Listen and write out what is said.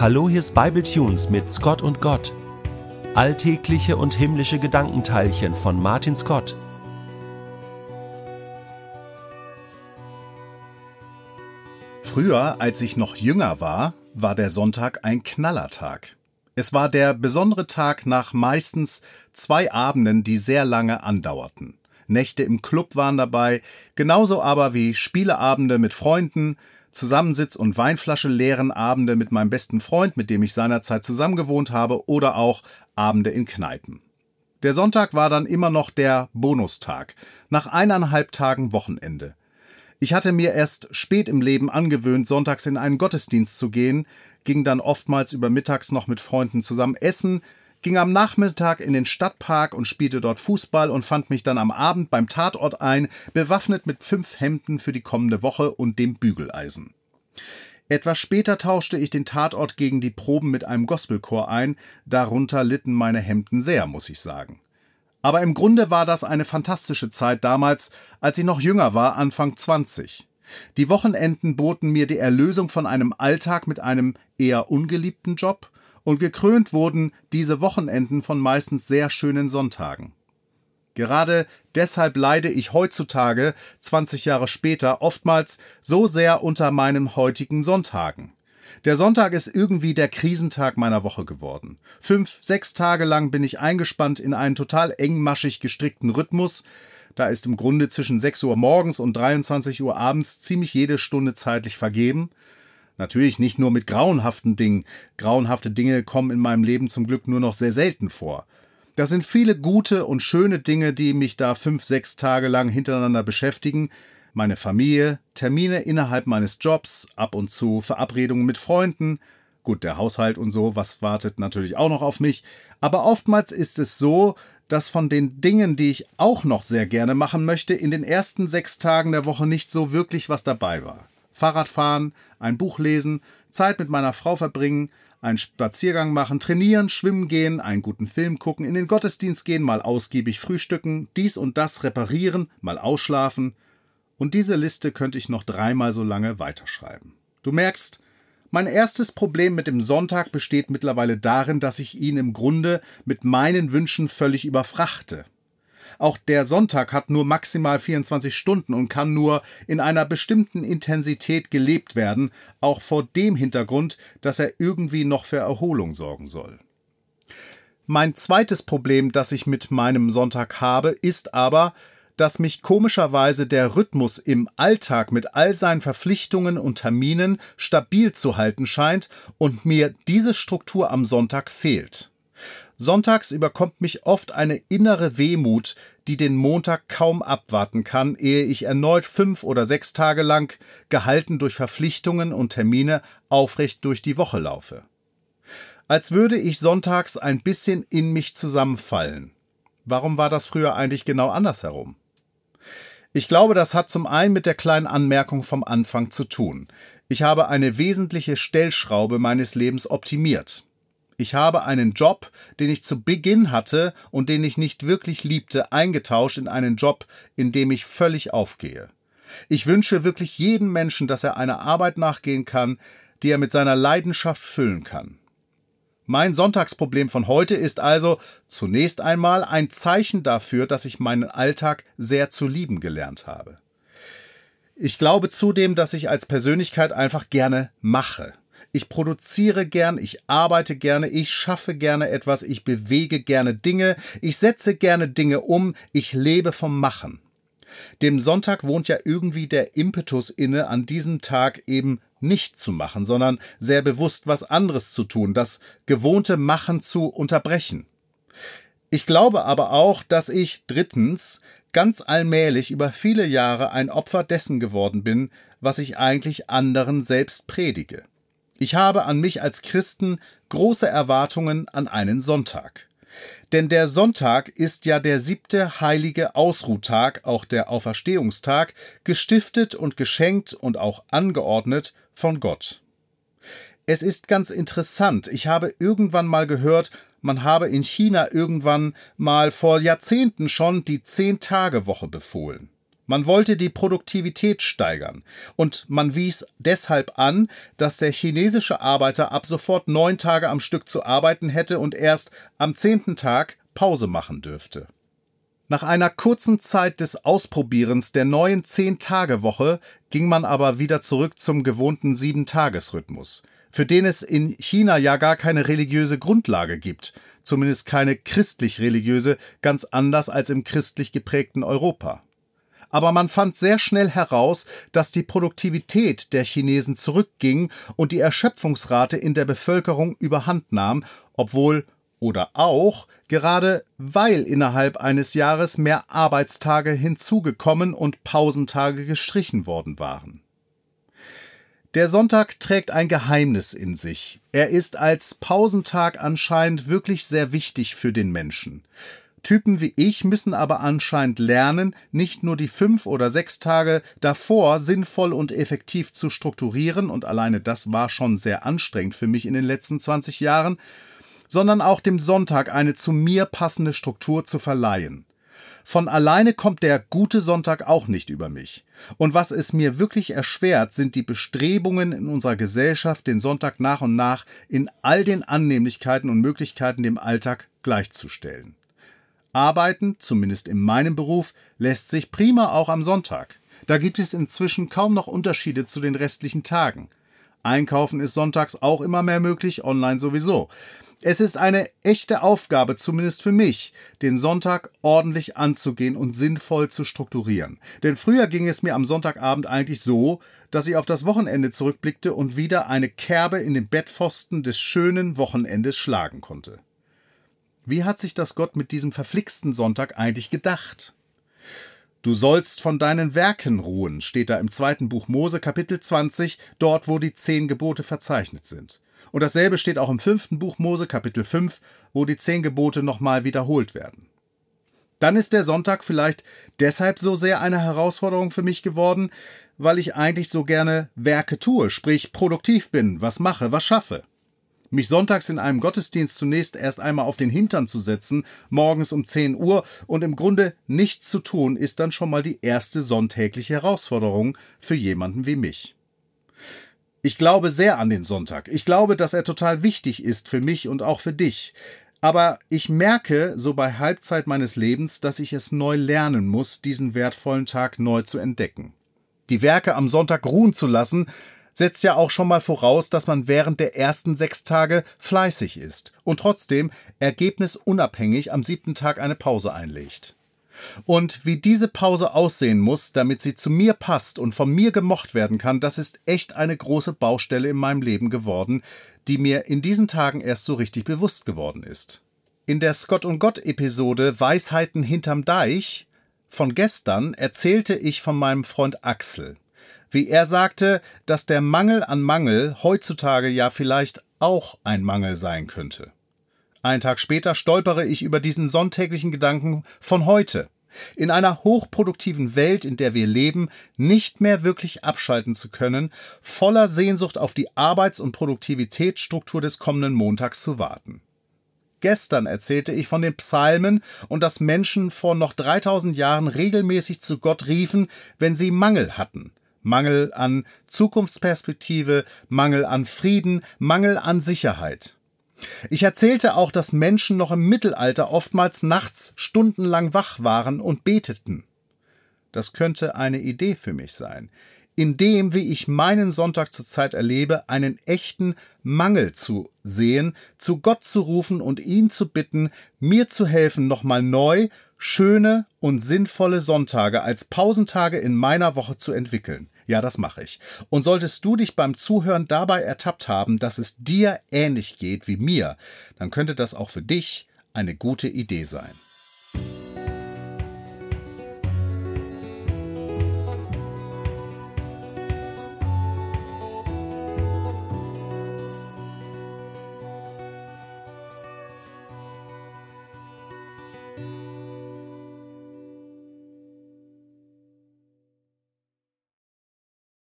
Hallo, hier ist Bible Tunes mit Scott und Gott. Alltägliche und himmlische Gedankenteilchen von Martin Scott. Früher, als ich noch jünger war, war der Sonntag ein Knallertag. Es war der besondere Tag nach meistens zwei Abenden, die sehr lange andauerten. Nächte im Club waren dabei, genauso aber wie Spieleabende mit Freunden, Zusammensitz- und Weinflasche leeren Abende mit meinem besten Freund, mit dem ich seinerzeit zusammengewohnt habe, oder auch Abende in Kneipen. Der Sonntag war dann immer noch der Bonustag, nach eineinhalb Tagen Wochenende. Ich hatte mir erst spät im Leben angewöhnt, sonntags in einen Gottesdienst zu gehen, ging dann oftmals über mittags noch mit Freunden zusammen essen, ging am Nachmittag in den Stadtpark und spielte dort Fußball und fand mich dann am Abend beim Tatort ein, bewaffnet mit fünf Hemden für die kommende Woche und dem Bügeleisen. Etwas später tauschte ich den Tatort gegen die Proben mit einem Gospelchor ein, darunter litten meine Hemden sehr, muss ich sagen. Aber im Grunde war das eine fantastische Zeit damals, als ich noch jünger war, Anfang 20. Die Wochenenden boten mir die Erlösung von einem Alltag mit einem eher ungeliebten Job und gekrönt wurden diese Wochenenden von meistens sehr schönen Sonntagen. Gerade deshalb leide ich heutzutage, 20 Jahre später, oftmals so sehr unter meinen heutigen Sonntagen. Der Sonntag ist irgendwie der Krisentag meiner Woche geworden. Fünf, sechs Tage lang bin ich eingespannt in einen total engmaschig gestrickten Rhythmus. Da ist im Grunde zwischen 6 Uhr morgens und 23 Uhr abends ziemlich jede Stunde zeitlich vergeben. Natürlich nicht nur mit grauenhaften Dingen. Grauenhafte Dinge kommen in meinem Leben zum Glück nur noch sehr selten vor. Das sind viele gute und schöne Dinge, die mich da fünf, sechs Tage lang hintereinander beschäftigen. Meine Familie, Termine innerhalb meines Jobs, ab und zu Verabredungen mit Freunden. Gut, der Haushalt und so, was wartet natürlich auch noch auf mich. Aber oftmals ist es so, dass von den Dingen, die ich auch noch sehr gerne machen möchte, in den ersten sechs Tagen der Woche nicht so wirklich was dabei war. Fahrradfahren, ein Buch lesen, Zeit mit meiner Frau verbringen, einen Spaziergang machen, trainieren, schwimmen gehen, einen guten Film gucken, in den Gottesdienst gehen, mal ausgiebig frühstücken, dies und das reparieren, mal ausschlafen. Und diese Liste könnte ich noch dreimal so lange weiterschreiben. Du merkst, mein erstes Problem mit dem Sonntag besteht mittlerweile darin, dass ich ihn im Grunde mit meinen Wünschen völlig überfrachte. Auch der Sonntag hat nur maximal 24 Stunden und kann nur in einer bestimmten Intensität gelebt werden, auch vor dem Hintergrund, dass er irgendwie noch für Erholung sorgen soll. Mein zweites Problem, das ich mit meinem Sonntag habe, ist aber, dass mich komischerweise der Rhythmus im Alltag mit all seinen Verpflichtungen und Terminen stabil zu halten scheint und mir diese Struktur am Sonntag fehlt. Sonntags überkommt mich oft eine innere Wehmut, die den Montag kaum abwarten kann, ehe ich erneut fünf oder sechs Tage lang, gehalten durch Verpflichtungen und Termine, aufrecht durch die Woche laufe. Als würde ich sonntags ein bisschen in mich zusammenfallen. Warum war das früher eigentlich genau andersherum? Ich glaube, das hat zum einen mit der kleinen Anmerkung vom Anfang zu tun. Ich habe eine wesentliche Stellschraube meines Lebens optimiert. Ich habe einen Job, den ich zu Beginn hatte und den ich nicht wirklich liebte, eingetauscht in einen Job, in dem ich völlig aufgehe. Ich wünsche wirklich jedem Menschen, dass er einer Arbeit nachgehen kann, die er mit seiner Leidenschaft füllen kann. Mein Sonntagsproblem von heute ist also zunächst einmal ein Zeichen dafür, dass ich meinen Alltag sehr zu lieben gelernt habe. Ich glaube zudem, dass ich als Persönlichkeit einfach gerne mache. Ich produziere gern, ich arbeite gerne, ich schaffe gerne etwas, ich bewege gerne Dinge, ich setze gerne Dinge um, ich lebe vom Machen. Dem Sonntag wohnt ja irgendwie der Impetus inne, an diesem Tag eben nicht zu machen, sondern sehr bewusst was anderes zu tun, das gewohnte Machen zu unterbrechen. Ich glaube aber auch, dass ich drittens ganz allmählich über viele Jahre ein Opfer dessen geworden bin, was ich eigentlich anderen selbst predige. Ich habe an mich als Christen große Erwartungen an einen Sonntag. Denn der Sonntag ist ja der siebte heilige Ausruhtag, auch der Auferstehungstag, gestiftet und geschenkt und auch angeordnet von Gott. Es ist ganz interessant, ich habe irgendwann mal gehört, man habe in China irgendwann mal vor Jahrzehnten schon die Zehn-Tage-Woche befohlen. Man wollte die Produktivität steigern und man wies deshalb an, dass der chinesische Arbeiter ab sofort neun Tage am Stück zu arbeiten hätte und erst am zehnten Tag Pause machen dürfte. Nach einer kurzen Zeit des Ausprobierens der neuen Zehn-Tage-Woche ging man aber wieder zurück zum gewohnten Sieben-Tages-Rhythmus, für den es in China ja gar keine religiöse Grundlage gibt, zumindest keine christlich-religiöse, ganz anders als im christlich geprägten Europa aber man fand sehr schnell heraus, dass die Produktivität der Chinesen zurückging und die Erschöpfungsrate in der Bevölkerung überhand nahm, obwohl oder auch gerade weil innerhalb eines Jahres mehr Arbeitstage hinzugekommen und Pausentage gestrichen worden waren. Der Sonntag trägt ein Geheimnis in sich. Er ist als Pausentag anscheinend wirklich sehr wichtig für den Menschen. Typen wie ich müssen aber anscheinend lernen, nicht nur die fünf oder sechs Tage davor sinnvoll und effektiv zu strukturieren, und alleine das war schon sehr anstrengend für mich in den letzten 20 Jahren, sondern auch dem Sonntag eine zu mir passende Struktur zu verleihen. Von alleine kommt der gute Sonntag auch nicht über mich. Und was es mir wirklich erschwert, sind die Bestrebungen in unserer Gesellschaft, den Sonntag nach und nach in all den Annehmlichkeiten und Möglichkeiten dem Alltag gleichzustellen. Arbeiten, zumindest in meinem Beruf, lässt sich prima auch am Sonntag. Da gibt es inzwischen kaum noch Unterschiede zu den restlichen Tagen. Einkaufen ist sonntags auch immer mehr möglich, online sowieso. Es ist eine echte Aufgabe, zumindest für mich, den Sonntag ordentlich anzugehen und sinnvoll zu strukturieren. Denn früher ging es mir am Sonntagabend eigentlich so, dass ich auf das Wochenende zurückblickte und wieder eine Kerbe in den Bettpfosten des schönen Wochenendes schlagen konnte. Wie hat sich das Gott mit diesem verflixten Sonntag eigentlich gedacht? Du sollst von deinen Werken ruhen, steht da im zweiten Buch Mose, Kapitel 20, dort, wo die zehn Gebote verzeichnet sind. Und dasselbe steht auch im fünften Buch Mose, Kapitel 5, wo die zehn Gebote nochmal wiederholt werden. Dann ist der Sonntag vielleicht deshalb so sehr eine Herausforderung für mich geworden, weil ich eigentlich so gerne Werke tue, sprich produktiv bin, was mache, was schaffe. Mich sonntags in einem Gottesdienst zunächst erst einmal auf den Hintern zu setzen, morgens um 10 Uhr und im Grunde nichts zu tun, ist dann schon mal die erste sonntägliche Herausforderung für jemanden wie mich. Ich glaube sehr an den Sonntag. Ich glaube, dass er total wichtig ist für mich und auch für dich. Aber ich merke so bei Halbzeit meines Lebens, dass ich es neu lernen muss, diesen wertvollen Tag neu zu entdecken. Die Werke am Sonntag ruhen zu lassen, setzt ja auch schon mal voraus, dass man während der ersten sechs Tage fleißig ist und trotzdem ergebnisunabhängig am siebten Tag eine Pause einlegt. Und wie diese Pause aussehen muss, damit sie zu mir passt und von mir gemocht werden kann, das ist echt eine große Baustelle in meinem Leben geworden, die mir in diesen Tagen erst so richtig bewusst geworden ist. In der Scott und Gott Episode Weisheiten hinterm Deich von gestern erzählte ich von meinem Freund Axel wie er sagte, dass der Mangel an Mangel heutzutage ja vielleicht auch ein Mangel sein könnte. Einen Tag später stolpere ich über diesen sonntäglichen Gedanken von heute. In einer hochproduktiven Welt, in der wir leben, nicht mehr wirklich abschalten zu können, voller Sehnsucht auf die Arbeits- und Produktivitätsstruktur des kommenden Montags zu warten. Gestern erzählte ich von den Psalmen und dass Menschen vor noch 3000 Jahren regelmäßig zu Gott riefen, wenn sie Mangel hatten. Mangel an Zukunftsperspektive, Mangel an Frieden, Mangel an Sicherheit. Ich erzählte auch, dass Menschen noch im Mittelalter oftmals nachts stundenlang wach waren und beteten. Das könnte eine Idee für mich sein, in dem, wie ich meinen Sonntag zurzeit erlebe, einen echten Mangel zu sehen, zu Gott zu rufen und ihn zu bitten, mir zu helfen, nochmal neu schöne und sinnvolle Sonntage als Pausentage in meiner Woche zu entwickeln. Ja, das mache ich. Und solltest du dich beim Zuhören dabei ertappt haben, dass es dir ähnlich geht wie mir, dann könnte das auch für dich eine gute Idee sein.